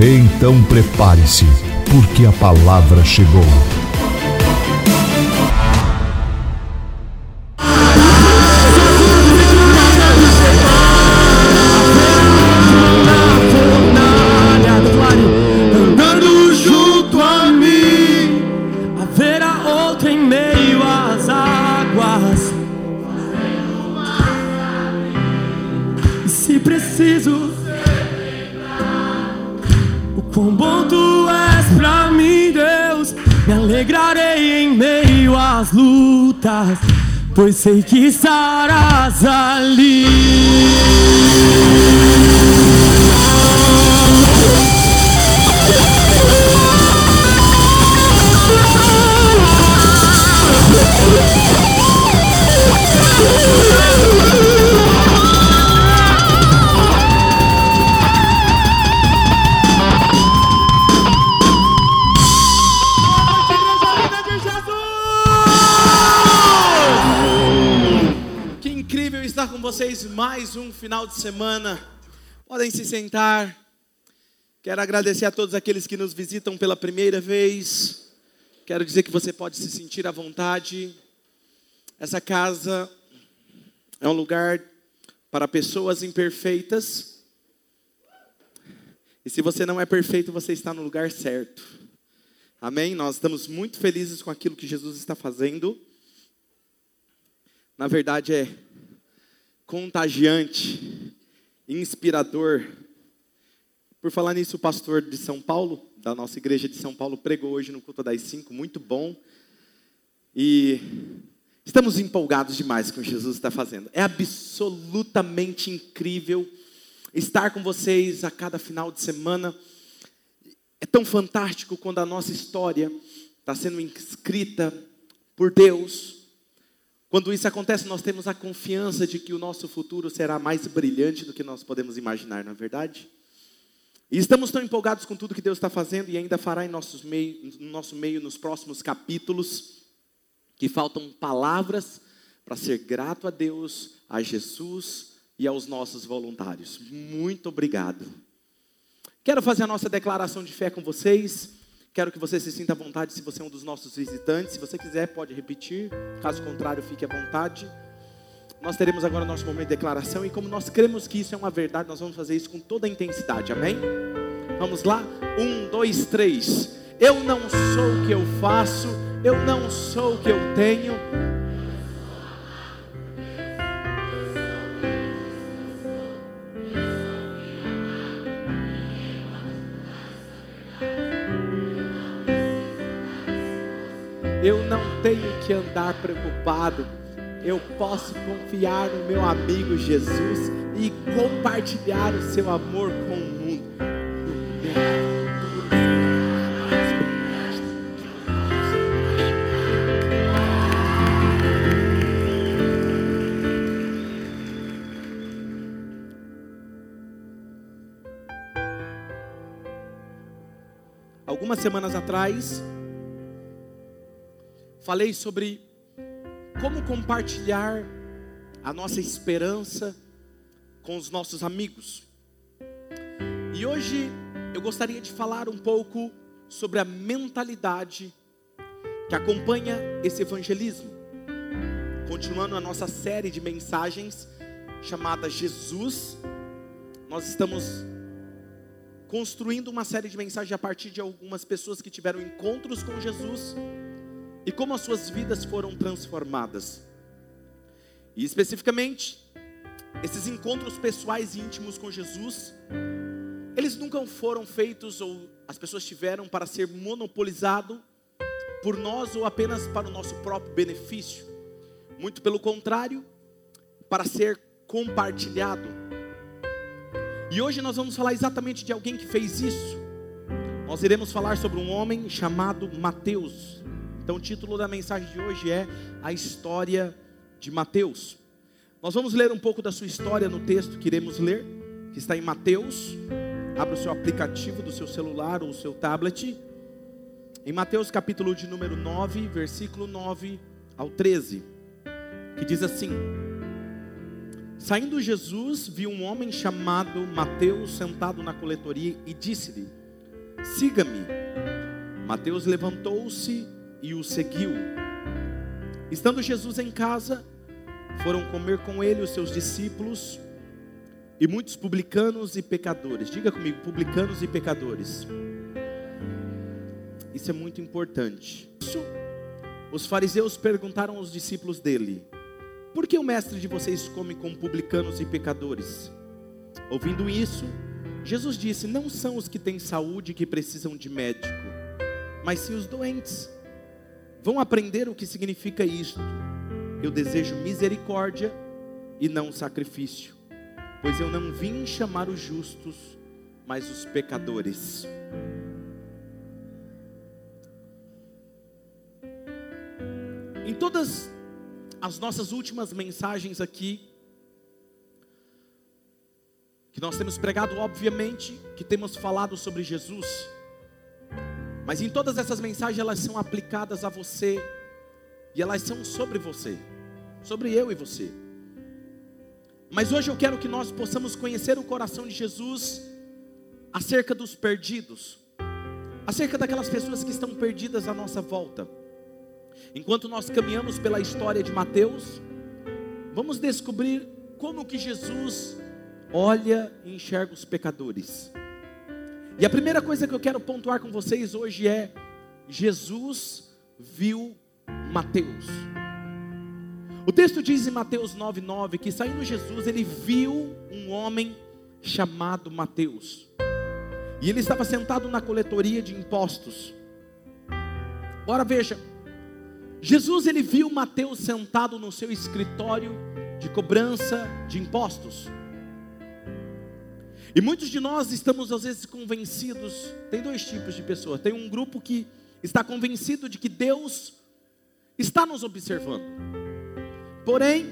Então prepare-se, porque a palavra chegou. Pois sei que estarás ali. Vocês mais um final de semana. Podem se sentar. Quero agradecer a todos aqueles que nos visitam pela primeira vez. Quero dizer que você pode se sentir à vontade. Essa casa é um lugar para pessoas imperfeitas. E se você não é perfeito, você está no lugar certo. Amém? Nós estamos muito felizes com aquilo que Jesus está fazendo na verdade é contagiante, inspirador. Por falar nisso, o pastor de São Paulo, da nossa igreja de São Paulo, pregou hoje no culto das cinco, muito bom. E estamos empolgados demais com o que Jesus está fazendo. É absolutamente incrível estar com vocês a cada final de semana. É tão fantástico quando a nossa história está sendo escrita por Deus. Quando isso acontece, nós temos a confiança de que o nosso futuro será mais brilhante do que nós podemos imaginar, não é verdade? E estamos tão empolgados com tudo que Deus está fazendo e ainda fará em nossos meio, no nosso meio nos próximos capítulos, que faltam palavras para ser grato a Deus, a Jesus e aos nossos voluntários. Muito obrigado. Quero fazer a nossa declaração de fé com vocês. Quero que você se sinta à vontade se você é um dos nossos visitantes. Se você quiser, pode repetir. Caso contrário, fique à vontade. Nós teremos agora nosso momento de declaração e como nós cremos que isso é uma verdade, nós vamos fazer isso com toda a intensidade, amém? Vamos lá? Um, dois, três. Eu não sou o que eu faço, eu não sou o que eu tenho. Andar preocupado. Eu posso confiar no meu amigo Jesus e compartilhar o seu amor com o mundo. Algumas semanas atrás, falei sobre como compartilhar a nossa esperança com os nossos amigos. E hoje eu gostaria de falar um pouco sobre a mentalidade que acompanha esse evangelismo. Continuando a nossa série de mensagens chamada Jesus, nós estamos construindo uma série de mensagens a partir de algumas pessoas que tiveram encontros com Jesus e como as suas vidas foram transformadas. E especificamente, esses encontros pessoais e íntimos com Jesus, eles nunca foram feitos ou as pessoas tiveram para ser monopolizado por nós ou apenas para o nosso próprio benefício. Muito pelo contrário, para ser compartilhado. E hoje nós vamos falar exatamente de alguém que fez isso. Nós iremos falar sobre um homem chamado Mateus. Então, o título da mensagem de hoje é A História de Mateus. Nós vamos ler um pouco da sua história no texto que iremos ler, que está em Mateus. Abra o seu aplicativo do seu celular ou o seu tablet. Em Mateus capítulo de número 9, versículo 9 ao 13, que diz assim: Saindo Jesus, viu um homem chamado Mateus sentado na coletoria e disse-lhe: Siga-me. Mateus levantou-se e o seguiu. Estando Jesus em casa, foram comer com ele os seus discípulos e muitos publicanos e pecadores. Diga comigo, publicanos e pecadores. Isso é muito importante. Os fariseus perguntaram aos discípulos dele: Por que o mestre de vocês come com publicanos e pecadores? Ouvindo isso, Jesus disse: Não são os que têm saúde que precisam de médico, mas sim os doentes. Vão aprender o que significa isto. Eu desejo misericórdia e não sacrifício, pois eu não vim chamar os justos, mas os pecadores. Em todas as nossas últimas mensagens aqui, que nós temos pregado, obviamente, que temos falado sobre Jesus, mas em todas essas mensagens elas são aplicadas a você e elas são sobre você, sobre eu e você. Mas hoje eu quero que nós possamos conhecer o coração de Jesus acerca dos perdidos, acerca daquelas pessoas que estão perdidas à nossa volta. Enquanto nós caminhamos pela história de Mateus, vamos descobrir como que Jesus olha e enxerga os pecadores. E a primeira coisa que eu quero pontuar com vocês hoje é: Jesus viu Mateus. O texto diz em Mateus 9,9 que saindo Jesus, ele viu um homem chamado Mateus. E ele estava sentado na coletoria de impostos. Agora veja, Jesus ele viu Mateus sentado no seu escritório de cobrança de impostos. E muitos de nós estamos às vezes convencidos, tem dois tipos de pessoas. Tem um grupo que está convencido de que Deus está nos observando. Porém,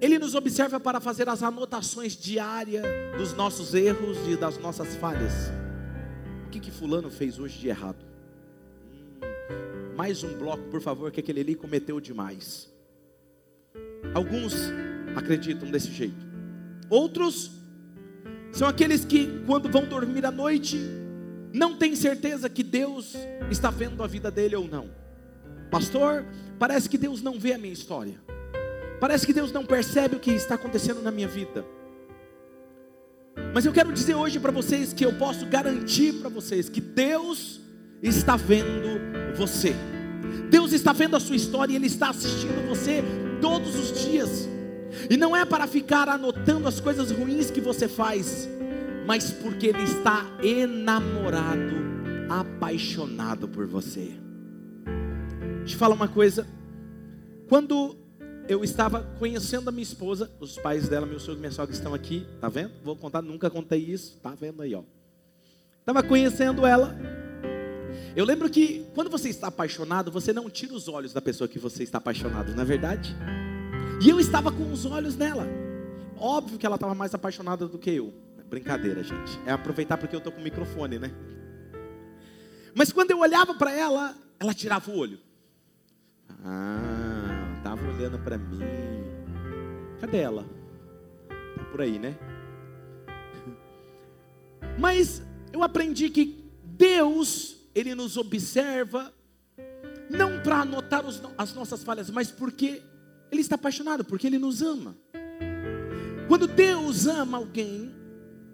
ele nos observa para fazer as anotações diárias dos nossos erros e das nossas falhas. O que que fulano fez hoje de errado? Hum, mais um bloco, por favor, que aquele ali cometeu demais. Alguns acreditam desse jeito. Outros são aqueles que, quando vão dormir à noite, não têm certeza que Deus está vendo a vida dele ou não. Pastor, parece que Deus não vê a minha história. Parece que Deus não percebe o que está acontecendo na minha vida. Mas eu quero dizer hoje para vocês que eu posso garantir para vocês que Deus está vendo você. Deus está vendo a sua história e Ele está assistindo você todos os dias. E não é para ficar anotando as coisas ruins que você faz, mas porque Ele está enamorado, apaixonado por você. Eu falar uma coisa. Quando eu estava conhecendo a minha esposa, os pais dela, meu sogro e minha sogra estão aqui, tá vendo? Vou contar, nunca contei isso, tá vendo aí, ó. Estava conhecendo ela. Eu lembro que quando você está apaixonado, você não tira os olhos da pessoa que você está apaixonado, não é verdade? E eu estava com os olhos nela. Óbvio que ela estava mais apaixonada do que eu. Brincadeira, gente. É aproveitar porque eu estou com o microfone, né? Mas quando eu olhava para ela, ela tirava o olho. Ah, estava olhando para mim. Cadê ela? Tá por aí, né? Mas eu aprendi que Deus, Ele nos observa, não para anotar os, as nossas falhas, mas porque ele está apaixonado porque ele nos ama. Quando Deus ama alguém,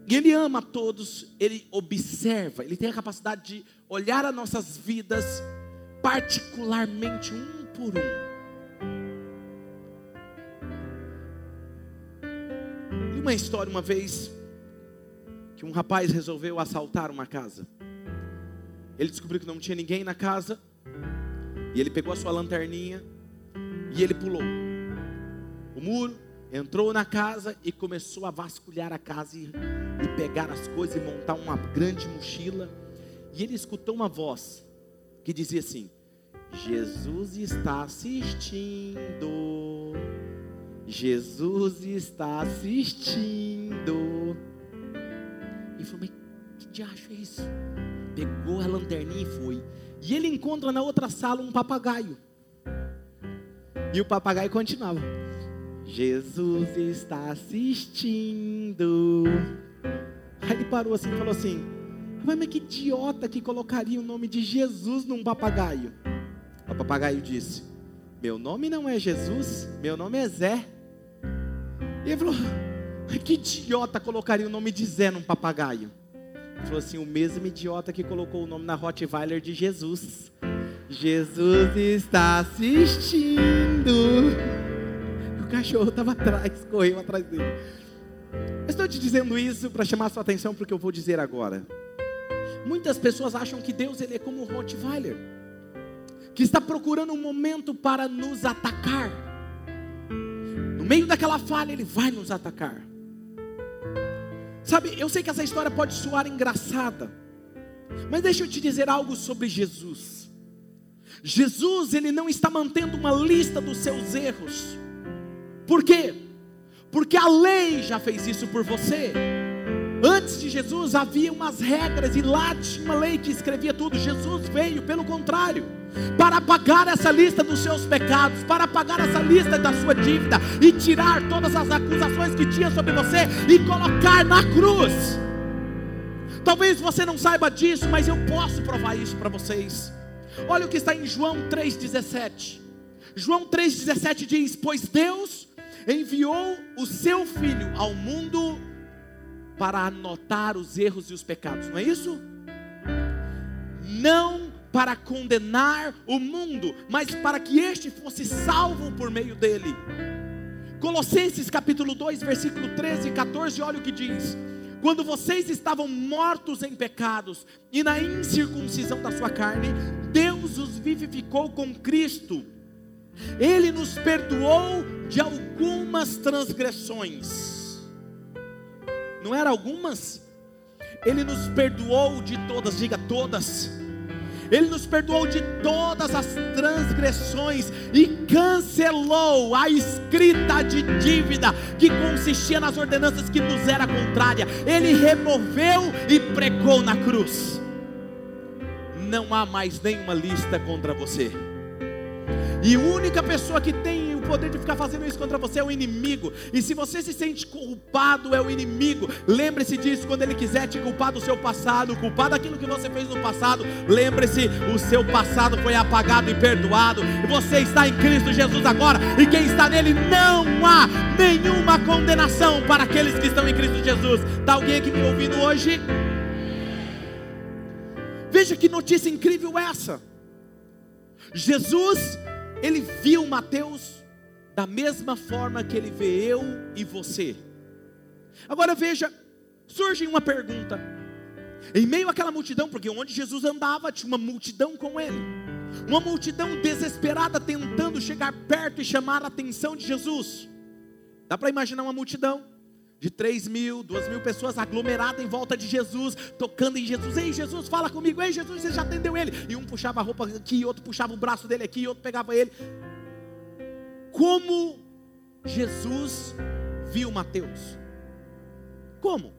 e Ele ama a todos, Ele observa, Ele tem a capacidade de olhar as nossas vidas, particularmente um por um. E uma história, uma vez, que um rapaz resolveu assaltar uma casa. Ele descobriu que não tinha ninguém na casa, e ele pegou a sua lanterninha e ele pulou o muro, entrou na casa e começou a vasculhar a casa e, e pegar as coisas e montar uma grande mochila. E ele escutou uma voz que dizia assim: Jesus está assistindo. Jesus está assistindo. E falou: Mas que diacho é isso? Pegou a lanterninha e foi. E ele encontra na outra sala um papagaio. E o papagaio continuava: Jesus está assistindo. Aí ele parou assim e falou assim: Mas que idiota que colocaria o nome de Jesus num papagaio? O papagaio disse: Meu nome não é Jesus, meu nome é Zé. E ele falou: Que idiota colocaria o nome de Zé num papagaio? Ele falou assim: O mesmo idiota que colocou o nome na Rottweiler de Jesus. Jesus está assistindo. Cachorro estava atrás, correu atrás dele. Eu estou te dizendo isso para chamar sua atenção para o que eu vou dizer agora. Muitas pessoas acham que Deus ele é como o Rottweiler, que está procurando um momento para nos atacar. No meio daquela falha, ele vai nos atacar. Sabe, eu sei que essa história pode soar engraçada, mas deixa eu te dizer algo sobre Jesus. Jesus, ele não está mantendo uma lista dos seus erros. Por quê? Porque a lei já fez isso por você. Antes de Jesus havia umas regras e lá tinha uma lei que escrevia tudo. Jesus veio, pelo contrário, para apagar essa lista dos seus pecados, para apagar essa lista da sua dívida e tirar todas as acusações que tinha sobre você e colocar na cruz. Talvez você não saiba disso, mas eu posso provar isso para vocês. Olha o que está em João 3,17. João 3,17 diz: Pois Deus enviou o seu Filho ao mundo para anotar os erros e os pecados, não é isso? Não para condenar o mundo, mas para que este fosse salvo por meio dele. Colossenses capítulo 2, versículo 13 e 14, olha o que diz: Quando vocês estavam mortos em pecados e na incircuncisão da sua carne, Deus os vivificou com Cristo. Ele nos perdoou de algumas transgressões. Não era algumas? Ele nos perdoou de todas, diga todas. Ele nos perdoou de todas as transgressões e cancelou a escrita de dívida que consistia nas ordenanças que nos era contrária. Ele removeu e pregou na cruz. Não há mais nenhuma lista contra você. E a única pessoa que tem o poder de ficar fazendo isso contra você é o inimigo. E se você se sente culpado, é o inimigo. Lembre-se disso quando ele quiser te culpar do seu passado, culpar daquilo que você fez no passado. Lembre-se, o seu passado foi apagado e perdoado. Você está em Cristo Jesus agora. E quem está nele não há nenhuma condenação para aqueles que estão em Cristo Jesus. Está alguém aqui me ouvindo hoje? Veja que notícia incrível essa. Jesus ele viu Mateus da mesma forma que ele vê eu e você. Agora veja, surge uma pergunta. Em meio àquela multidão, porque onde Jesus andava tinha uma multidão com ele, uma multidão desesperada tentando chegar perto e chamar a atenção de Jesus. Dá para imaginar uma multidão de 3 mil, 2 mil pessoas aglomeradas em volta de Jesus, tocando em Jesus. Ei, Jesus, fala comigo. Ei, Jesus, você já atendeu ele. E um puxava a roupa aqui, outro puxava o braço dele aqui, outro pegava ele. Como Jesus viu Mateus? Como?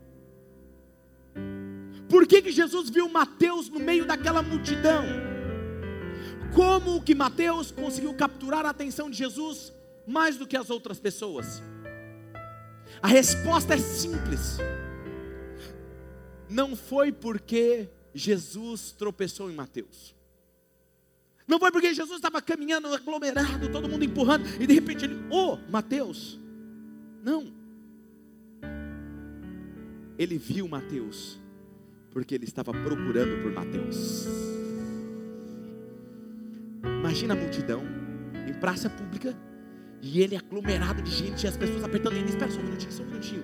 Por que, que Jesus viu Mateus no meio daquela multidão? Como que Mateus conseguiu capturar a atenção de Jesus mais do que as outras pessoas? A resposta é simples. Não foi porque Jesus tropeçou em Mateus. Não foi porque Jesus estava caminhando aglomerado, todo mundo empurrando, e de repente ele, ô oh, Mateus. Não. Ele viu Mateus, porque ele estava procurando por Mateus. Imagina a multidão em praça pública, e ele é aglomerado de gente, e as pessoas apertando ele. Espera só um minutinho, só um minutinho.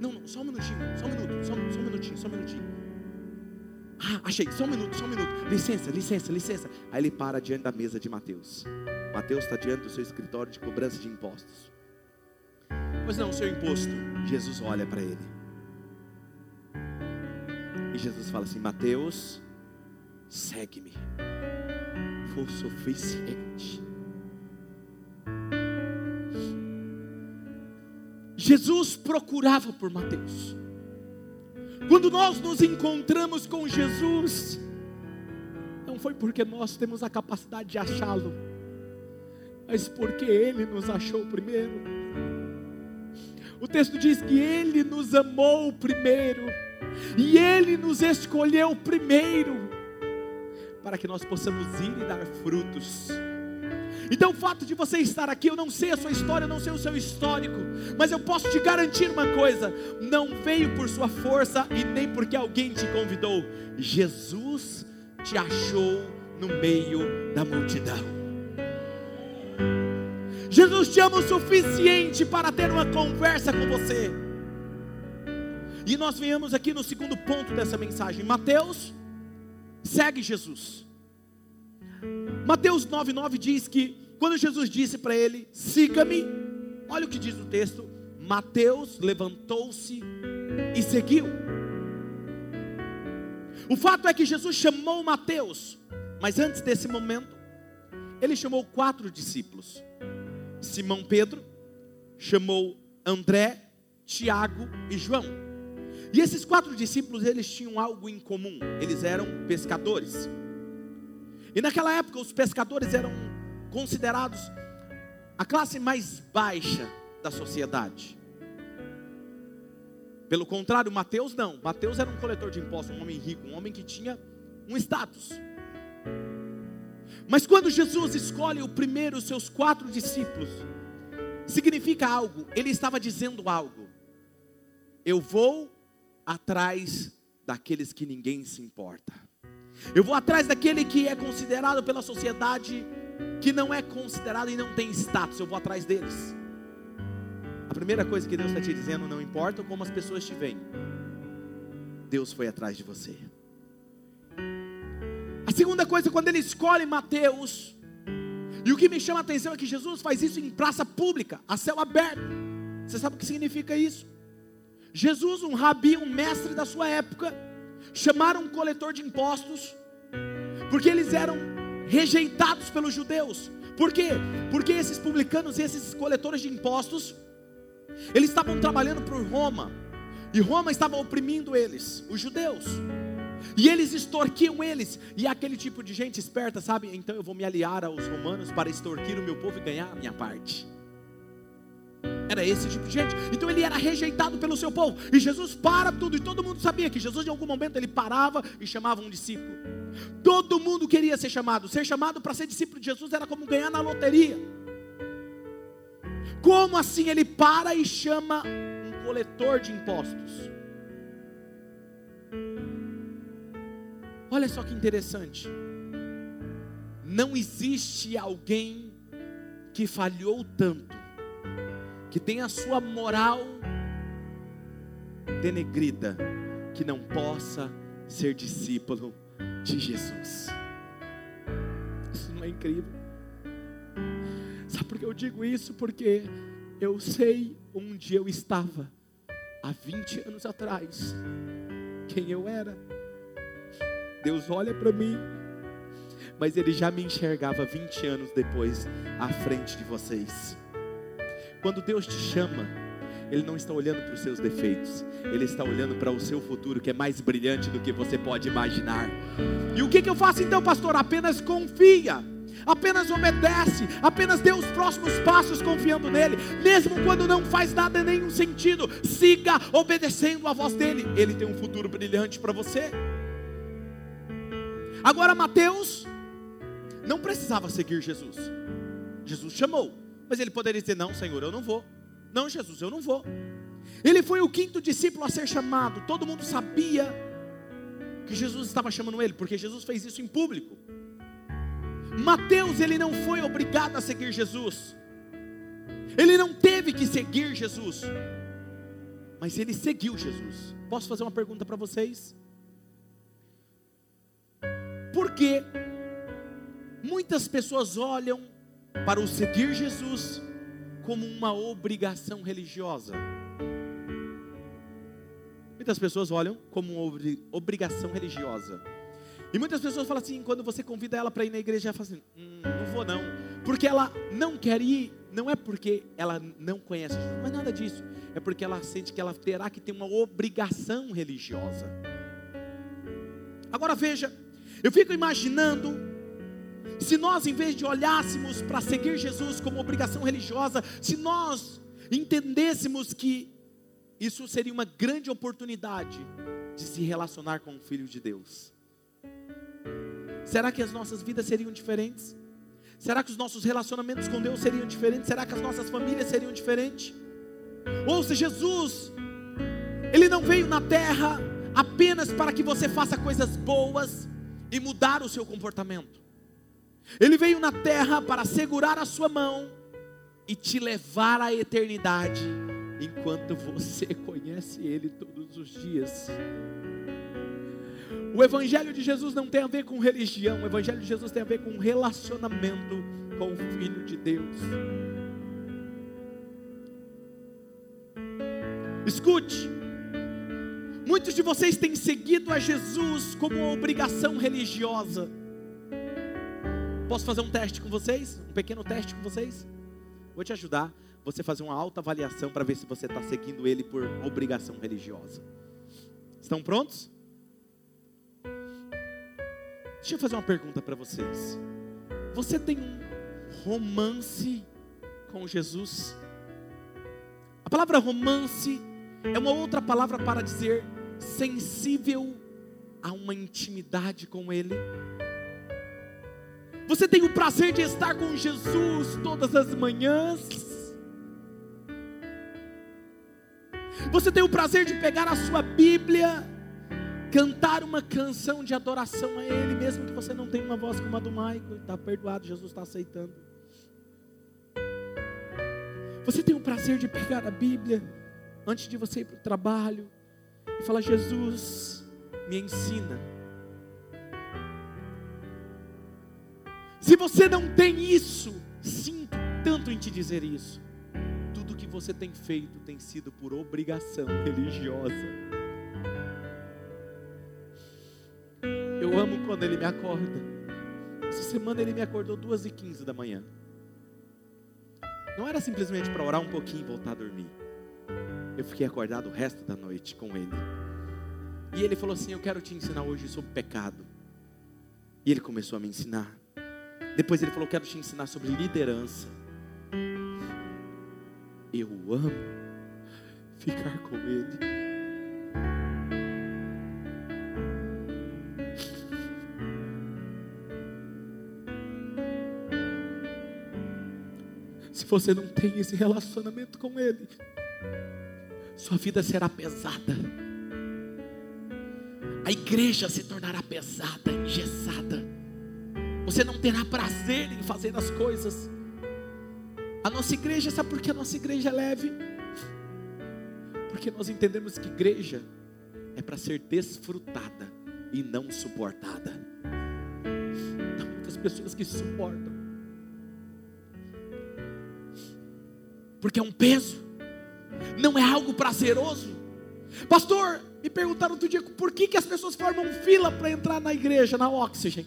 Não, não, só um minutinho, só um minuto, só, só um minutinho, só um minutinho. Ah, achei, só um minuto, só um minuto. Licença, licença, licença. Aí ele para diante da mesa de Mateus. Mateus está diante do seu escritório de cobrança de impostos. Pois não, o seu imposto. Jesus olha para ele. E Jesus fala assim: Mateus, segue-me. Foi o suficiente. Jesus procurava por Mateus. Quando nós nos encontramos com Jesus, não foi porque nós temos a capacidade de achá-lo, mas porque Ele nos achou primeiro. O texto diz que Ele nos amou primeiro, e Ele nos escolheu primeiro, para que nós possamos ir e dar frutos. Então, o fato de você estar aqui, eu não sei a sua história, eu não sei o seu histórico, mas eu posso te garantir uma coisa: não veio por sua força e nem porque alguém te convidou, Jesus te achou no meio da multidão. Jesus te ama o suficiente para ter uma conversa com você. E nós venhamos aqui no segundo ponto dessa mensagem. Mateus segue Jesus. Mateus 9,9 diz que quando Jesus disse para ele, siga-me, olha o que diz o texto: Mateus levantou-se e seguiu. O fato é que Jesus chamou Mateus, mas antes desse momento, ele chamou quatro discípulos: Simão Pedro, chamou André, Tiago e João. E esses quatro discípulos, eles tinham algo em comum, eles eram pescadores. E naquela época os pescadores eram considerados a classe mais baixa da sociedade. Pelo contrário, Mateus não. Mateus era um coletor de impostos, um homem rico, um homem que tinha um status. Mas quando Jesus escolhe o primeiro, os seus quatro discípulos, significa algo, ele estava dizendo algo. Eu vou atrás daqueles que ninguém se importa. Eu vou atrás daquele que é considerado pela sociedade que não é considerado e não tem status. Eu vou atrás deles. A primeira coisa que Deus está te dizendo, não importa como as pessoas te veem, Deus foi atrás de você. A segunda coisa, quando ele escolhe Mateus, e o que me chama a atenção é que Jesus faz isso em praça pública, a céu aberto. Você sabe o que significa isso? Jesus, um rabi, um mestre da sua época, chamaram um coletor de impostos, porque eles eram rejeitados pelos judeus. Por quê? Porque esses publicanos esses coletores de impostos, eles estavam trabalhando para Roma, e Roma estava oprimindo eles, os judeus. E eles extorquiam eles. E aquele tipo de gente esperta, sabe? Então eu vou me aliar aos romanos para extorquir o meu povo e ganhar a minha parte. Era esse tipo de gente. Então ele era rejeitado pelo seu povo. E Jesus para tudo. E todo mundo sabia que Jesus, em algum momento, ele parava e chamava um discípulo. Todo mundo queria ser chamado. Ser chamado para ser discípulo de Jesus era como ganhar na loteria. Como assim ele para e chama um coletor de impostos? Olha só que interessante. Não existe alguém que falhou tanto que tem a sua moral denegrida, que não possa ser discípulo de Jesus. Isso não é incrível? Sabe por que eu digo isso? Porque eu sei onde eu estava há 20 anos atrás, quem eu era. Deus olha para mim, mas Ele já me enxergava 20 anos depois à frente de vocês. Quando Deus te chama, Ele não está olhando para os seus defeitos, Ele está olhando para o seu futuro, que é mais brilhante do que você pode imaginar. E o que, que eu faço então, pastor? Apenas confia. Apenas obedece, apenas dê os próximos passos confiando nele, mesmo quando não faz nada em nenhum sentido, siga obedecendo a voz dele, ele tem um futuro brilhante para você. Agora, Mateus não precisava seguir Jesus, Jesus chamou, mas ele poderia dizer: Não, Senhor, eu não vou. Não, Jesus, eu não vou. Ele foi o quinto discípulo a ser chamado. Todo mundo sabia que Jesus estava chamando ele, porque Jesus fez isso em público. Mateus, ele não foi obrigado a seguir Jesus. Ele não teve que seguir Jesus. Mas ele seguiu Jesus. Posso fazer uma pergunta para vocês? Por que muitas pessoas olham para o seguir Jesus como uma obrigação religiosa. Muitas pessoas olham como uma obrigação religiosa. E muitas pessoas falam assim, quando você convida ela para ir na igreja, ela fala assim, hum, não vou não. Porque ela não quer ir, não é porque ela não conhece Jesus, mas nada disso. É porque ela sente que ela terá que ter uma obrigação religiosa. Agora veja, eu fico imaginando, se nós, em vez de olhássemos para seguir Jesus como obrigação religiosa, se nós entendêssemos que isso seria uma grande oportunidade de se relacionar com o Filho de Deus. Será que as nossas vidas seriam diferentes? Será que os nossos relacionamentos com Deus seriam diferentes? Será que as nossas famílias seriam diferentes? Ou se Jesus, Ele não veio na terra apenas para que você faça coisas boas e mudar o seu comportamento. Ele veio na terra para segurar a sua mão e te levar à eternidade, enquanto você conhece Ele todos os dias. O Evangelho de Jesus não tem a ver com religião, o Evangelho de Jesus tem a ver com relacionamento com o Filho de Deus. Escute, muitos de vocês têm seguido a Jesus como uma obrigação religiosa. Posso fazer um teste com vocês? Um pequeno teste com vocês? Vou te ajudar. Você fazer uma alta avaliação para ver se você está seguindo Ele por obrigação religiosa. Estão prontos? Deixa eu fazer uma pergunta para vocês. Você tem um romance com Jesus? A palavra romance é uma outra palavra para dizer sensível a uma intimidade com Ele. Você tem o prazer de estar com Jesus todas as manhãs. Você tem o prazer de pegar a sua Bíblia cantar uma canção de adoração a Ele, mesmo que você não tenha uma voz como a do Michael, está perdoado, Jesus está aceitando. Você tem o prazer de pegar a Bíblia antes de você ir para o trabalho e falar: Jesus, me ensina. Se você não tem isso, sinto tanto em te dizer isso. Tudo que você tem feito tem sido por obrigação religiosa. Eu amo quando ele me acorda. Essa semana ele me acordou duas e quinze da manhã. Não era simplesmente para orar um pouquinho e voltar a dormir. Eu fiquei acordado o resto da noite com ele. E ele falou assim: Eu quero te ensinar hoje sobre pecado. E ele começou a me ensinar. Depois ele falou: Quero te ensinar sobre liderança. Eu amo ficar com ele. Se você não tem esse relacionamento com Ele, sua vida será pesada. A igreja se tornará pesada, engessada. Você não terá prazer em fazer as coisas. A nossa igreja, sabe por que a nossa igreja é leve? Porque nós entendemos que igreja é para ser desfrutada e não suportada. Há muitas pessoas que suportam porque é um peso, não é algo prazeroso. Pastor, me perguntaram outro dia por que, que as pessoas formam fila para entrar na igreja, na Oxygen.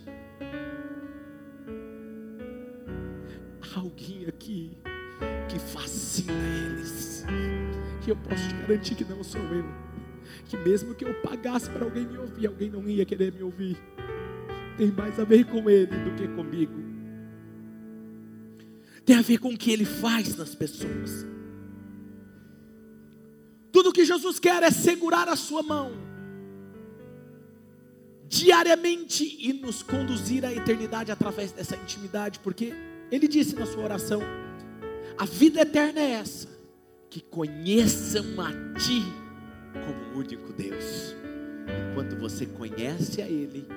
Que eu posso te garantir que não sou eu, que mesmo que eu pagasse para alguém me ouvir, alguém não ia querer me ouvir. Tem mais a ver com ele do que comigo tem a ver com o que ele faz nas pessoas. Tudo que Jesus quer é segurar a sua mão diariamente e nos conduzir à eternidade através dessa intimidade, porque ele disse na sua oração: a vida eterna é essa, que conheçam a Ti como único Deus. Enquanto você conhece a Ele,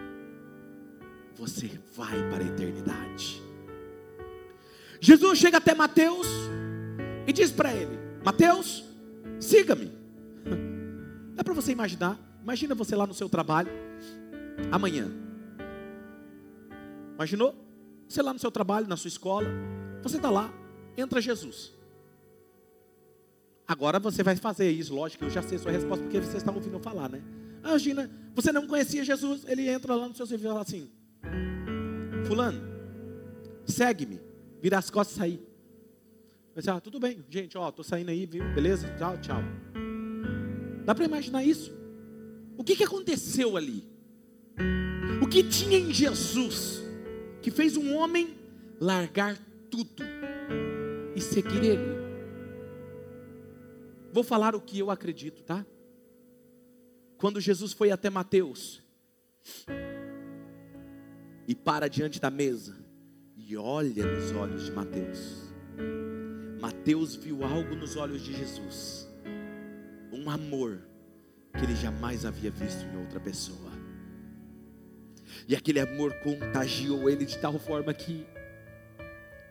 você vai para a eternidade. Jesus chega até Mateus e diz para ele: Mateus, siga-me. Dá para você imaginar? Imagina você lá no seu trabalho, amanhã. Imaginou? Você lá no seu trabalho, na sua escola, você está lá, entra Jesus. Agora você vai fazer isso, lógico, eu já sei sua resposta, porque vocês estão ouvindo falar, né? Imagina, você não conhecia Jesus, ele entra lá no seu serviço e fala assim: Fulano, segue-me, vira as costas e sair. Você, ah, tudo bem, gente, ó, tô saindo aí, viu? Beleza? Tchau, tchau. Dá para imaginar isso? O que, que aconteceu ali? O que tinha em Jesus que fez um homem largar tudo e seguir Ele? Vou falar o que eu acredito, tá? Quando Jesus foi até Mateus e para diante da mesa e olha nos olhos de Mateus, Mateus viu algo nos olhos de Jesus, um amor que ele jamais havia visto em outra pessoa. E aquele amor contagiou ele de tal forma que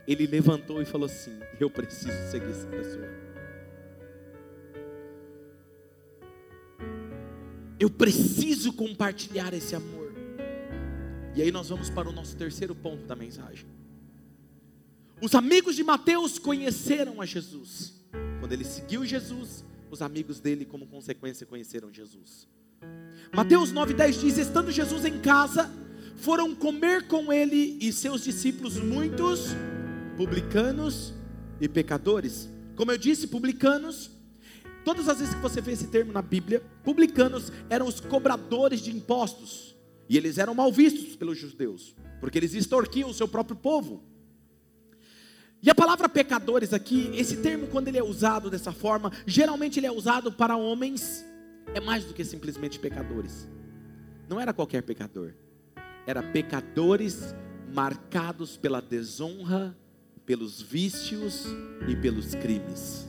ele levantou e falou assim: Eu preciso seguir essa pessoa. Eu preciso compartilhar esse amor. E aí nós vamos para o nosso terceiro ponto da mensagem. Os amigos de Mateus conheceram a Jesus. Quando ele seguiu Jesus, os amigos dele, como consequência, conheceram Jesus. Mateus 9,10 diz: Estando Jesus em casa, foram comer com ele e seus discípulos muitos publicanos e pecadores. Como eu disse, publicanos, todas as vezes que você vê esse termo na Bíblia, publicanos eram os cobradores de impostos, e eles eram mal vistos pelos judeus, porque eles extorquiam o seu próprio povo. E a palavra pecadores aqui, esse termo, quando ele é usado dessa forma, geralmente ele é usado para homens, é mais do que simplesmente pecadores. Não era qualquer pecador, era pecadores marcados pela desonra, pelos vícios e pelos crimes.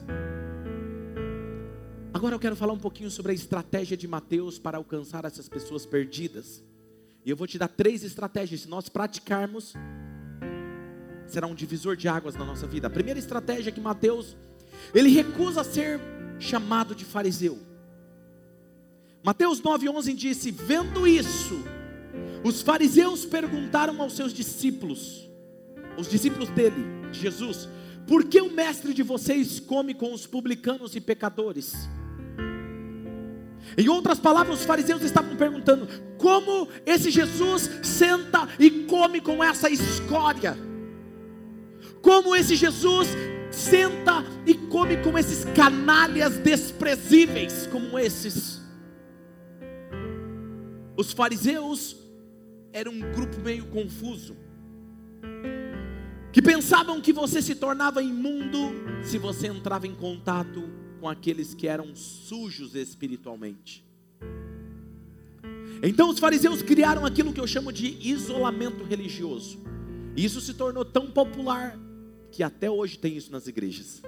Agora eu quero falar um pouquinho sobre a estratégia de Mateus para alcançar essas pessoas perdidas. E eu vou te dar três estratégias. Se nós praticarmos, será um divisor de águas na nossa vida. A primeira estratégia é que Mateus, ele recusa ser chamado de fariseu. Mateus 9:11 disse: "Vendo isso, os fariseus perguntaram aos seus discípulos, os discípulos dele, de Jesus, por que o mestre de vocês come com os publicanos e pecadores?" Em outras palavras, os fariseus estavam perguntando: como esse Jesus senta e come com essa escória? Como esse Jesus senta e come com esses canalhas desprezíveis como esses. Os fariseus eram um grupo meio confuso, que pensavam que você se tornava imundo se você entrava em contato com aqueles que eram sujos espiritualmente. Então os fariseus criaram aquilo que eu chamo de isolamento religioso. E isso se tornou tão popular que até hoje tem isso nas igrejas.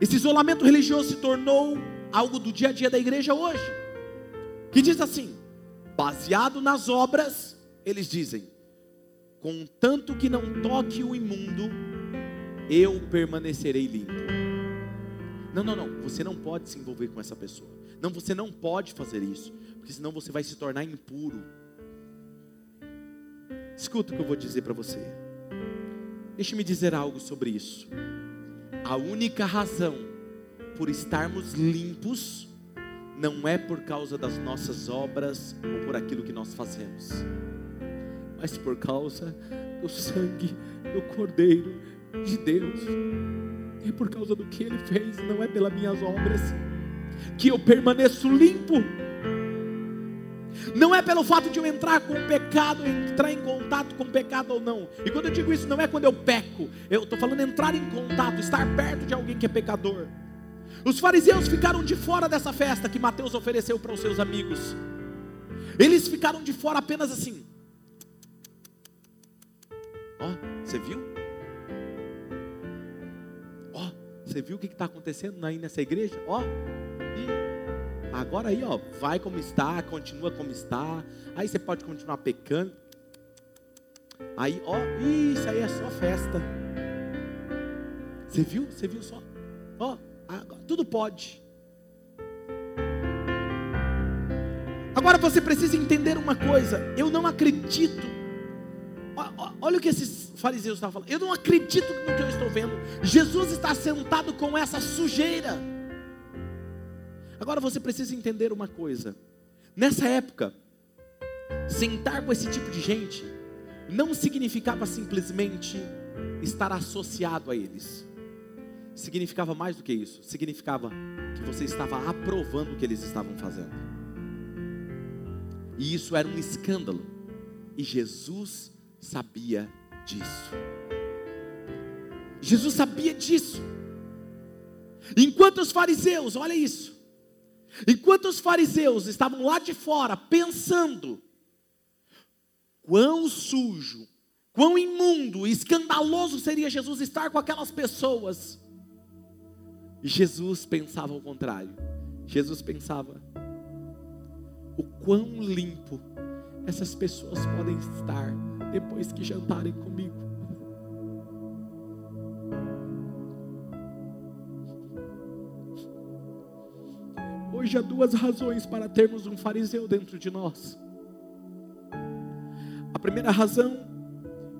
Esse isolamento religioso se tornou algo do dia a dia da igreja hoje. Que diz assim: baseado nas obras, eles dizem, contanto que não toque o imundo, eu permanecerei limpo. Não, não, não, você não pode se envolver com essa pessoa. Não, você não pode fazer isso, porque senão você vai se tornar impuro. Escuta o que eu vou dizer para você. Deixe-me dizer algo sobre isso. A única razão por estarmos limpos não é por causa das nossas obras ou por aquilo que nós fazemos, mas por causa do sangue do Cordeiro de Deus. É por causa do que Ele fez, não é pelas minhas obras, que eu permaneço limpo não é pelo fato de eu entrar com o pecado, entrar em contato com o pecado ou não. E quando eu digo isso, não é quando eu peco, eu estou falando entrar em contato, estar perto de alguém que é pecador. Os fariseus ficaram de fora dessa festa que Mateus ofereceu para os seus amigos. Eles ficaram de fora apenas assim. Ó, oh, você viu? Você viu o que está acontecendo aí nessa igreja? Ó, hum. Agora aí, ó, vai como está, continua como está. Aí você pode continuar pecando. Aí, ó, isso aí é só festa. Você viu? Você viu só? Ó, agora, tudo pode. Agora você precisa entender uma coisa. Eu não acredito. Olha o que esses fariseus estavam falando: Eu não acredito no que eu estou vendo. Jesus está sentado com essa sujeira. Agora você precisa entender uma coisa. Nessa época, sentar com esse tipo de gente não significava simplesmente estar associado a eles. Significava mais do que isso. Significava que você estava aprovando o que eles estavam fazendo. E isso era um escândalo. E Jesus sabia disso. Jesus sabia disso. Enquanto os fariseus, olha isso. Enquanto os fariseus estavam lá de fora pensando quão sujo, quão imundo, escandaloso seria Jesus estar com aquelas pessoas. Jesus pensava ao contrário. Jesus pensava: o quão limpo essas pessoas podem estar depois que jantarem comigo. Hoje há duas razões para termos um fariseu dentro de nós. A primeira razão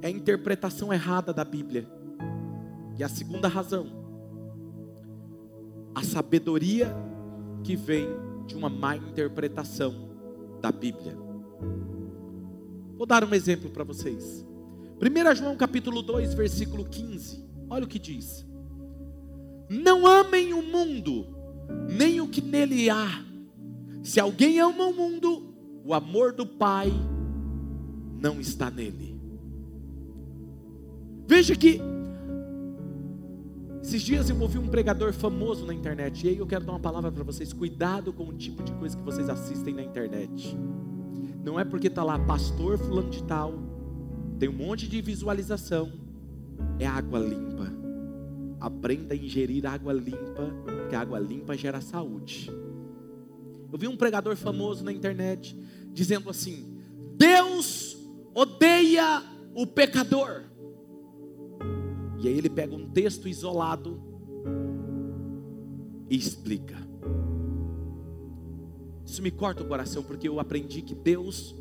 é a interpretação errada da Bíblia. E a segunda razão, a sabedoria que vem de uma má interpretação da Bíblia. Vou dar um exemplo para vocês. 1 João capítulo 2, versículo 15. Olha o que diz: Não amem o mundo, nem o que nele há. Se alguém ama o mundo, o amor do Pai não está nele. Veja que esses dias eu ouvi um pregador famoso na internet, e aí eu quero dar uma palavra para vocês: cuidado com o tipo de coisa que vocês assistem na internet. Não é porque está lá pastor fulano de tal, tem um monte de visualização. É água limpa. Aprenda a ingerir água limpa, porque água limpa gera saúde. Eu vi um pregador famoso na internet dizendo assim: Deus odeia o pecador. E aí ele pega um texto isolado e explica. Isso me corta o coração porque eu aprendi que Deus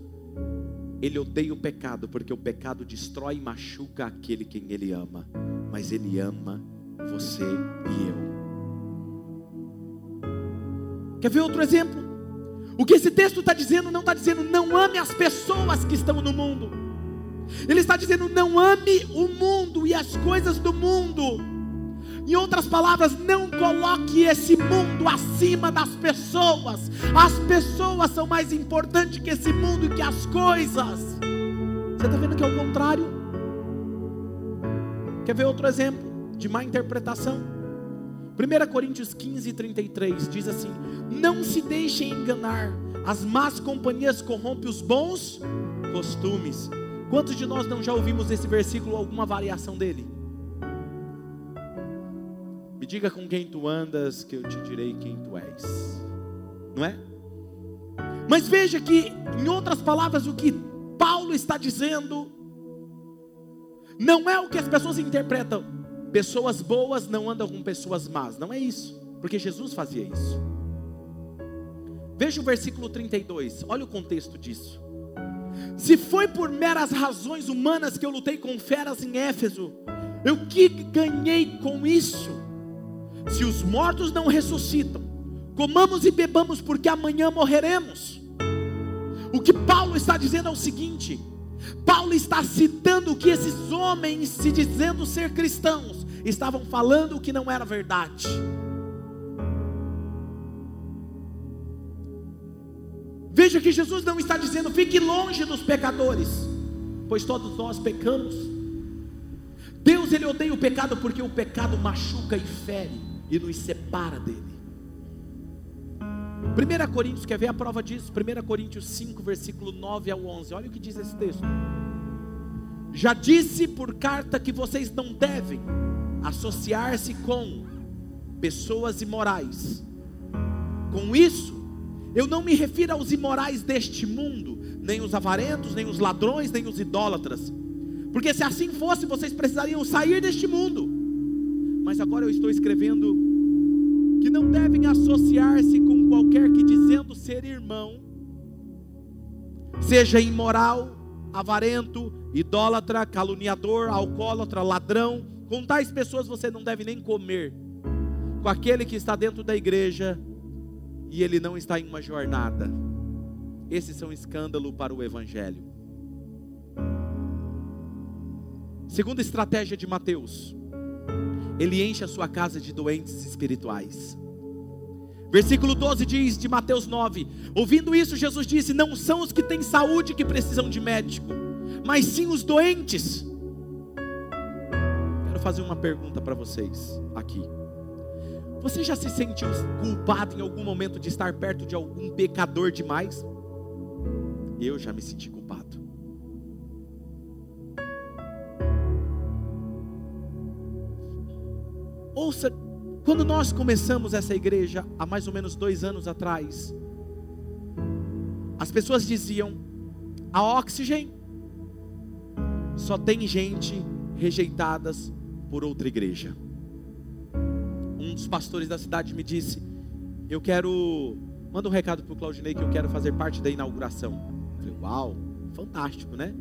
ele odeia o pecado porque o pecado destrói e machuca aquele quem ele ama, mas ele ama você e eu. Quer ver outro exemplo? O que esse texto está dizendo não está dizendo não ame as pessoas que estão no mundo. Ele está dizendo não ame o mundo e as coisas do mundo. Em outras palavras, não coloque esse mundo acima das pessoas. As pessoas são mais importantes que esse mundo e que as coisas. Você está vendo que é o contrário? Quer ver outro exemplo de má interpretação? 1 Coríntios 15, 33 diz assim: Não se deixem enganar, as más companhias corrompem os bons costumes. Quantos de nós não já ouvimos esse versículo, alguma variação dele? Diga com quem tu andas, que eu te direi quem tu és. Não é? Mas veja que, em outras palavras, o que Paulo está dizendo, não é o que as pessoas interpretam. Pessoas boas não andam com pessoas más. Não é isso. Porque Jesus fazia isso. Veja o versículo 32. Olha o contexto disso. Se foi por meras razões humanas que eu lutei com feras em Éfeso, eu que ganhei com isso? Se os mortos não ressuscitam, comamos e bebamos, porque amanhã morreremos. O que Paulo está dizendo é o seguinte: Paulo está citando o que esses homens, se dizendo ser cristãos, estavam falando o que não era verdade. Veja que Jesus não está dizendo fique longe dos pecadores, pois todos nós pecamos. Deus ele odeia o pecado porque o pecado machuca e fere e nos separa dele. 1 Coríntios, quer ver a prova disso? 1 Coríntios 5, versículo 9 ao 11. Olha o que diz esse texto. Já disse por carta que vocês não devem associar-se com pessoas imorais. Com isso, eu não me refiro aos imorais deste mundo, nem os avarentos, nem os ladrões, nem os idólatras. Porque se assim fosse, vocês precisariam sair deste mundo mas agora eu estou escrevendo que não devem associar-se com qualquer que dizendo ser irmão, seja imoral, avarento, idólatra, caluniador, alcoólatra, ladrão. Com tais pessoas você não deve nem comer. Com aquele que está dentro da igreja e ele não está em uma jornada. Esses são escândalo para o evangelho. Segunda estratégia de Mateus. Ele enche a sua casa de doentes espirituais. Versículo 12 diz de Mateus 9: Ouvindo isso, Jesus disse: Não são os que têm saúde que precisam de médico, mas sim os doentes. Quero fazer uma pergunta para vocês aqui. Você já se sentiu culpado em algum momento de estar perto de algum pecador demais? Eu já me senti culpado. Ouça, quando nós começamos essa igreja há mais ou menos dois anos atrás, as pessoas diziam: a Oxygen só tem gente rejeitadas por outra igreja um dos pastores da cidade me disse: Eu quero. Manda um recado para o Claudinei que eu quero fazer parte da inauguração. Eu falei: Uau, fantástico, né?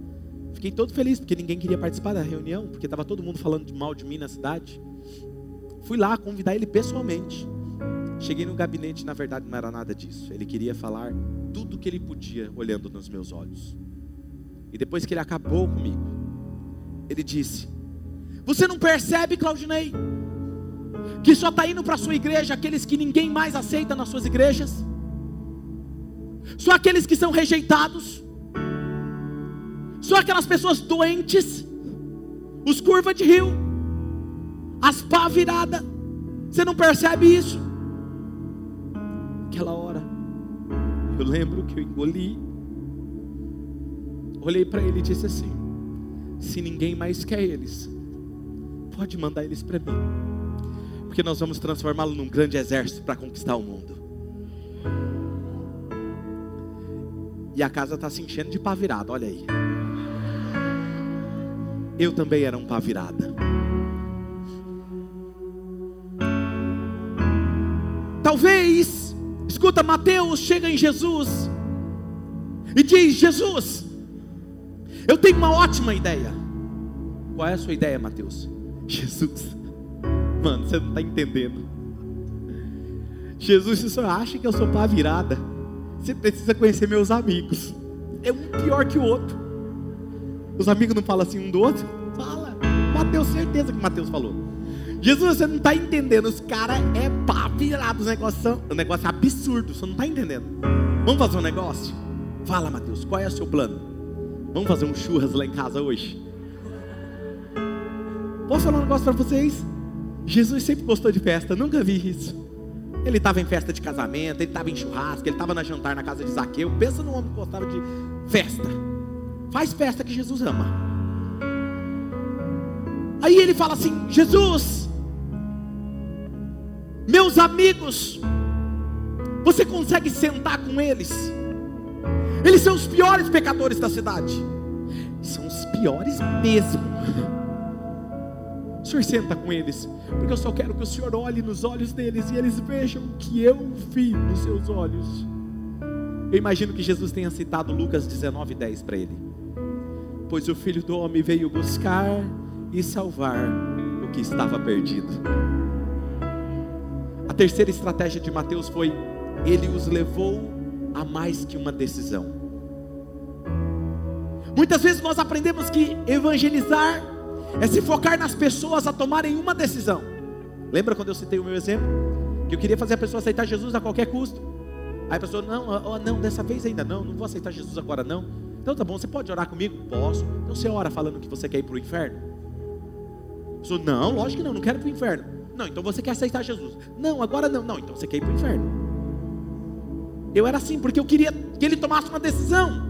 Fiquei todo feliz porque ninguém queria participar da reunião, porque estava todo mundo falando de mal de mim na cidade. Fui lá convidar ele pessoalmente. Cheguei no gabinete, na verdade não era nada disso. Ele queria falar tudo que ele podia olhando nos meus olhos. E depois que ele acabou comigo, ele disse: Você não percebe, Claudinei? que só está indo para a sua igreja aqueles que ninguém mais aceita nas suas igrejas, só aqueles que são rejeitados, só aquelas pessoas doentes, os curva de rio, as pá virada, você não percebe isso? Aquela hora, eu lembro que eu engoli, olhei para ele e disse assim: se ninguém mais quer eles, pode mandar eles para mim porque nós vamos transformá-lo num grande exército para conquistar o mundo. E a casa está se enchendo de pá virada, olha aí. Eu também era um pá virada. Talvez, escuta, Mateus chega em Jesus e diz: Jesus, eu tenho uma ótima ideia. Qual é a sua ideia, Mateus? Jesus, Mano, você não está entendendo. Jesus, você só acha que eu sou pá virada. Você precisa conhecer meus amigos. É um pior que o outro. Os amigos não falam assim um do outro? Fala. Mateus, certeza que Mateus falou. Jesus, você não está entendendo. Os caras é pá virado. Os negócios o negócio é absurdo. Você não está entendendo. Vamos fazer um negócio? Fala, Mateus, qual é o seu plano? Vamos fazer um churras lá em casa hoje? Posso falar um negócio para vocês? Jesus sempre gostou de festa, nunca vi isso. Ele estava em festa de casamento, ele estava em churrasco, ele estava na jantar na casa de Zaqueu. Pensa no homem que gostava de festa. Faz festa que Jesus ama. Aí ele fala assim: Jesus, meus amigos, você consegue sentar com eles? Eles são os piores pecadores da cidade. São os piores mesmo. O Senhor senta com eles, porque eu só quero que o Senhor olhe nos olhos deles e eles vejam o que eu vi nos seus olhos. Eu imagino que Jesus tenha citado Lucas 19, 10 para ele. Pois o filho do homem veio buscar e salvar o que estava perdido. A terceira estratégia de Mateus foi: ele os levou a mais que uma decisão. Muitas vezes nós aprendemos que evangelizar é se focar nas pessoas a tomarem uma decisão. Lembra quando eu citei o meu exemplo? Que eu queria fazer a pessoa aceitar Jesus a qualquer custo. Aí a pessoa, não, oh, não, dessa vez ainda não, não vou aceitar Jesus agora não. Então tá bom, você pode orar comigo? Posso. Então você ora falando que você quer ir para o inferno? A pessoa, não, lógico que não, não quero ir para o inferno. Não, então você quer aceitar Jesus. Não, agora não, não, então você quer ir para o inferno. Eu era assim, porque eu queria que ele tomasse uma decisão.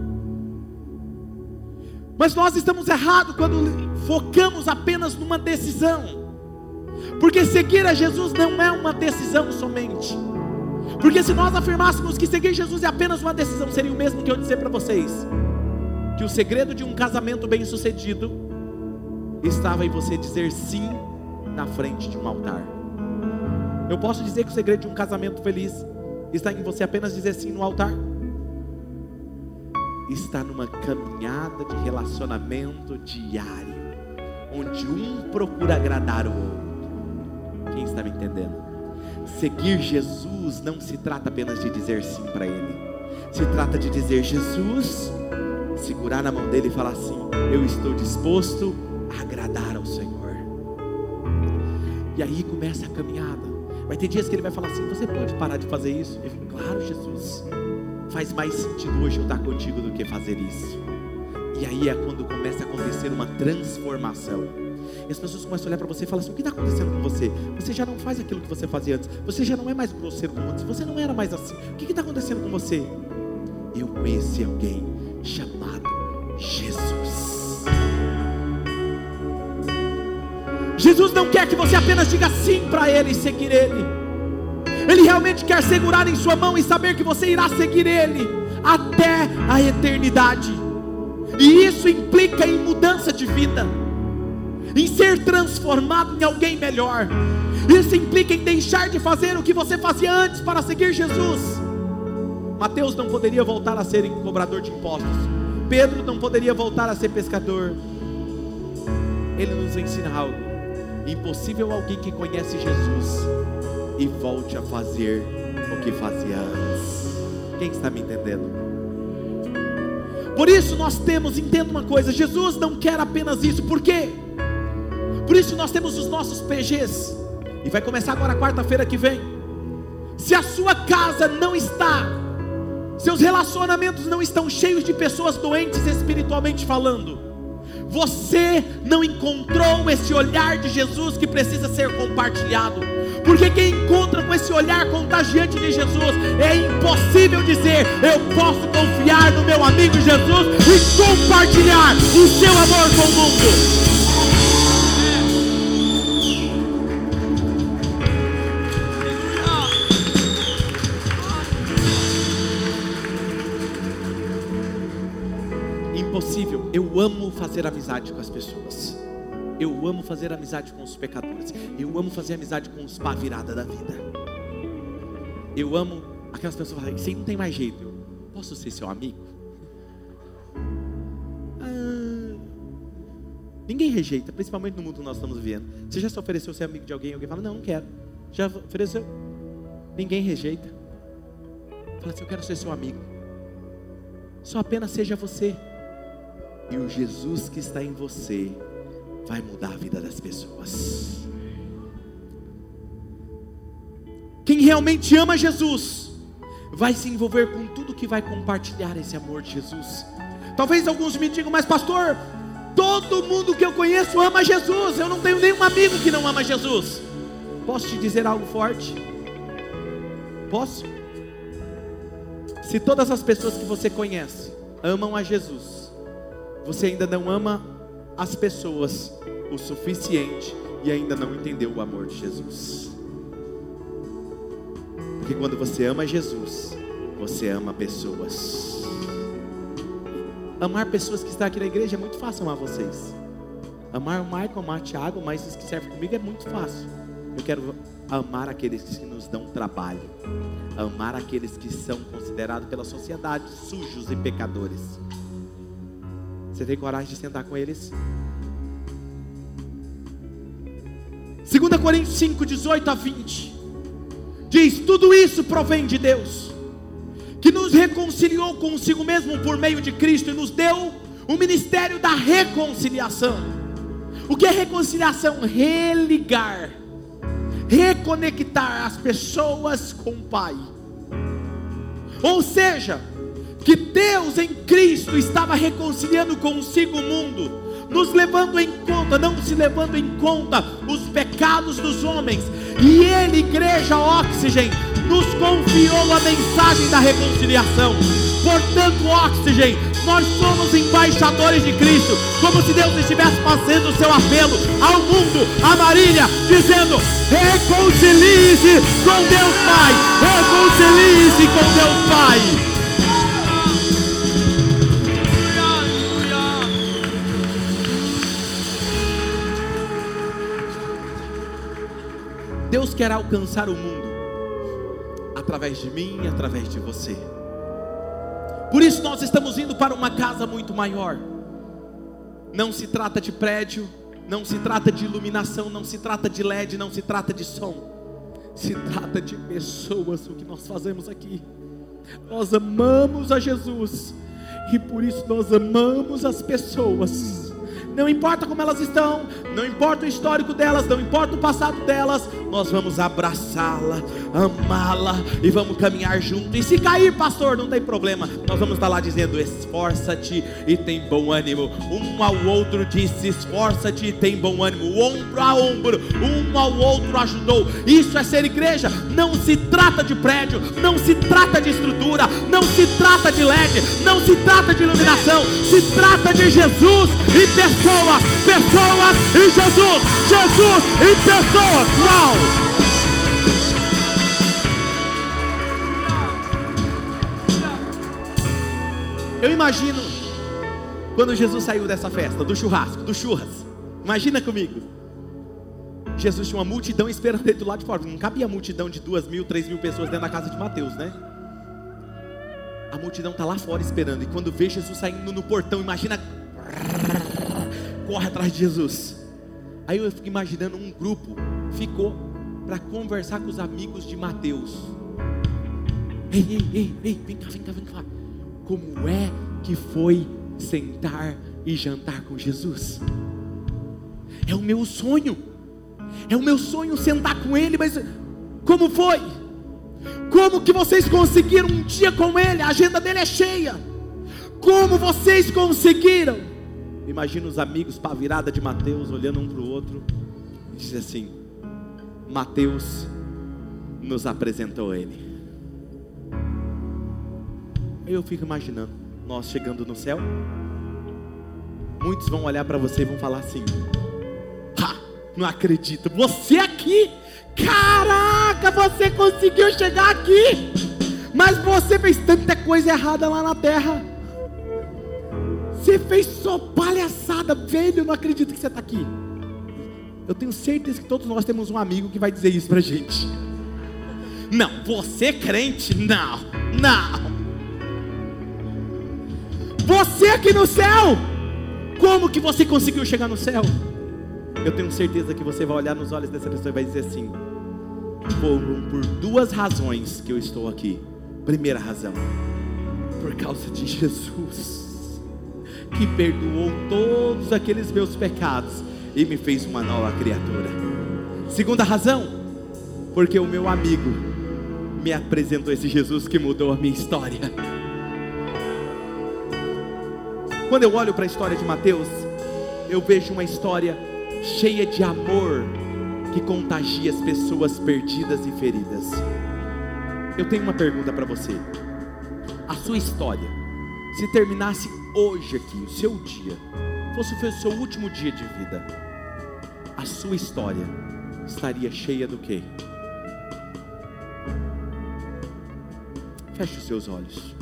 Mas nós estamos errados quando focamos apenas numa decisão. Porque seguir a Jesus não é uma decisão somente. Porque se nós afirmássemos que seguir Jesus é apenas uma decisão, seria o mesmo que eu dizer para vocês que o segredo de um casamento bem-sucedido estava em você dizer sim na frente de um altar. Eu posso dizer que o segredo de um casamento feliz está em você apenas dizer sim no altar? está numa caminhada de relacionamento diário, onde um procura agradar o outro. Quem está me entendendo? Seguir Jesus não se trata apenas de dizer sim para Ele, se trata de dizer Jesus, segurar na mão dele e falar assim: Eu estou disposto a agradar ao Senhor. E aí começa a caminhada. Vai ter dias que ele vai falar assim: Você pode parar de fazer isso? Eu claro, Jesus. Faz mais sentido hoje eu estar contigo do que fazer isso. E aí é quando começa a acontecer uma transformação. E as pessoas começam a olhar para você e falam assim: O que está acontecendo com você? Você já não faz aquilo que você fazia antes. Você já não é mais grosseiro como antes. Você não era mais assim. O que está acontecendo com você? Eu conheci alguém chamado Jesus. Jesus não quer que você apenas diga sim para Ele e seguir Ele. Ele realmente quer segurar em sua mão e saber que você irá seguir Ele até a eternidade. E isso implica em mudança de vida, em ser transformado em alguém melhor. Isso implica em deixar de fazer o que você fazia antes para seguir Jesus. Mateus não poderia voltar a ser cobrador de impostos. Pedro não poderia voltar a ser pescador. Ele nos ensina algo Impossível alguém que conhece Jesus e volte a fazer o que fazia antes. Quem está me entendendo? Por isso nós temos, entenda uma coisa, Jesus não quer apenas isso, por quê? Por isso nós temos os nossos PGs, e vai começar agora quarta-feira que vem. Se a sua casa não está, seus relacionamentos não estão cheios de pessoas doentes espiritualmente falando, você não encontrou esse olhar de Jesus que precisa ser compartilhado. Porque quem encontra com esse olhar contagiante de Jesus, é impossível dizer: Eu posso confiar no meu amigo Jesus e compartilhar o seu amor com o mundo. Fazer amizade com as pessoas. Eu amo fazer amizade com os pecadores. Eu amo fazer amizade com os pá virada da vida. Eu amo aquelas pessoas que falam, você não tem mais jeito. Eu, posso ser seu amigo? Ah, ninguém rejeita, principalmente no mundo que nós estamos vivendo. Você já se ofereceu ser amigo de alguém? Alguém fala, não, não quero. Já ofereceu? Ninguém rejeita. Fala assim, eu quero ser seu amigo. Só apenas seja você. E o Jesus que está em você vai mudar a vida das pessoas. Quem realmente ama Jesus vai se envolver com tudo que vai compartilhar esse amor de Jesus. Talvez alguns me digam, mas pastor, todo mundo que eu conheço ama Jesus. Eu não tenho nenhum amigo que não ama Jesus. Posso te dizer algo forte? Posso? Se todas as pessoas que você conhece amam a Jesus, você ainda não ama as pessoas o suficiente e ainda não entendeu o amor de Jesus. Porque quando você ama Jesus, você ama pessoas. Amar pessoas que estão aqui na igreja é muito fácil amar vocês. Amar o Michael, amar o Thiago, mas os que servem comigo é muito fácil. Eu quero amar aqueles que nos dão trabalho. Amar aqueles que são considerados pela sociedade sujos e pecadores. Você tem coragem de sentar com eles? 2 Coríntios 5, 18 a 20 diz: Tudo isso provém de Deus, que nos reconciliou consigo mesmo por meio de Cristo e nos deu o ministério da reconciliação. O que é reconciliação? Religar, reconectar as pessoas com o Pai. Ou seja, que Deus em Cristo estava reconciliando consigo o mundo, nos levando em conta, não se levando em conta os pecados dos homens, e Ele, Igreja Oxygen, nos confiou a mensagem da reconciliação. Portanto, Oxygen, nós somos embaixadores de Cristo, como se Deus estivesse fazendo o seu apelo ao mundo, a Marília, dizendo: reconcilie-se com Deus Pai, reconcilie-se com Deus Pai. Quer alcançar o mundo através de mim e através de você. Por isso nós estamos indo para uma casa muito maior. Não se trata de prédio, não se trata de iluminação, não se trata de LED, não se trata de som. Se trata de pessoas o que nós fazemos aqui. Nós amamos a Jesus e por isso nós amamos as pessoas não importa como elas estão, não importa o histórico delas, não importa o passado delas, nós vamos abraçá-la, amá-la e vamos caminhar junto. E se cair, pastor, não tem problema, nós vamos estar lá dizendo: esforça-te e tem bom ânimo. Um ao outro disse: esforça-te e tem bom ânimo, ombro a ombro, um ao outro ajudou. Isso é ser igreja. Não se trata de prédio, não se trata de estrutura, não se trata de LED, não se trata de iluminação, se trata de Jesus e pessoas pessoas, pessoas e Jesus, Jesus e pessoas. Uau! Eu imagino quando Jesus saiu dessa festa, do churrasco, do churras. Imagina comigo. Jesus tinha uma multidão esperando ele do lado de fora. Não cabia a multidão de duas mil, três mil pessoas dentro da casa de Mateus, né? A multidão está lá fora esperando. E quando vê Jesus saindo no portão, imagina corre atrás de Jesus. Aí eu fico imaginando um grupo ficou para conversar com os amigos de Mateus. Ei, ei, ei, ei, vem cá, vem cá, vem cá. Como é que foi sentar e jantar com Jesus? É o meu sonho. É o meu sonho sentar com ele, mas como foi? Como que vocês conseguiram um dia com ele? A agenda dele é cheia. Como vocês conseguiram? Imagina os amigos para a virada de Mateus olhando um para o outro e diz assim: Mateus nos apresentou ele. Eu fico imaginando nós chegando no céu. Muitos vão olhar para você e vão falar assim: Ha, não acredito, você aqui, caraca, você conseguiu chegar aqui, mas você fez tanta coisa errada lá na terra. Você fez só palhaçada, velho. Eu não acredito que você está aqui. Eu tenho certeza que todos nós temos um amigo que vai dizer isso para gente. Não, você crente? Não, não. Você aqui no céu, como que você conseguiu chegar no céu? Eu tenho certeza que você vai olhar nos olhos dessa pessoa e vai dizer assim: foram por duas razões que eu estou aqui. Primeira razão, por causa de Jesus que perdoou todos aqueles meus pecados e me fez uma nova criatura. Segunda razão, porque o meu amigo me apresentou esse Jesus que mudou a minha história. Quando eu olho para a história de Mateus, eu vejo uma história cheia de amor que contagia as pessoas perdidas e feridas. Eu tenho uma pergunta para você. A sua história, se terminasse hoje aqui, o seu dia, fosse o seu último dia de vida, a sua história estaria cheia do quê? Feche os seus olhos.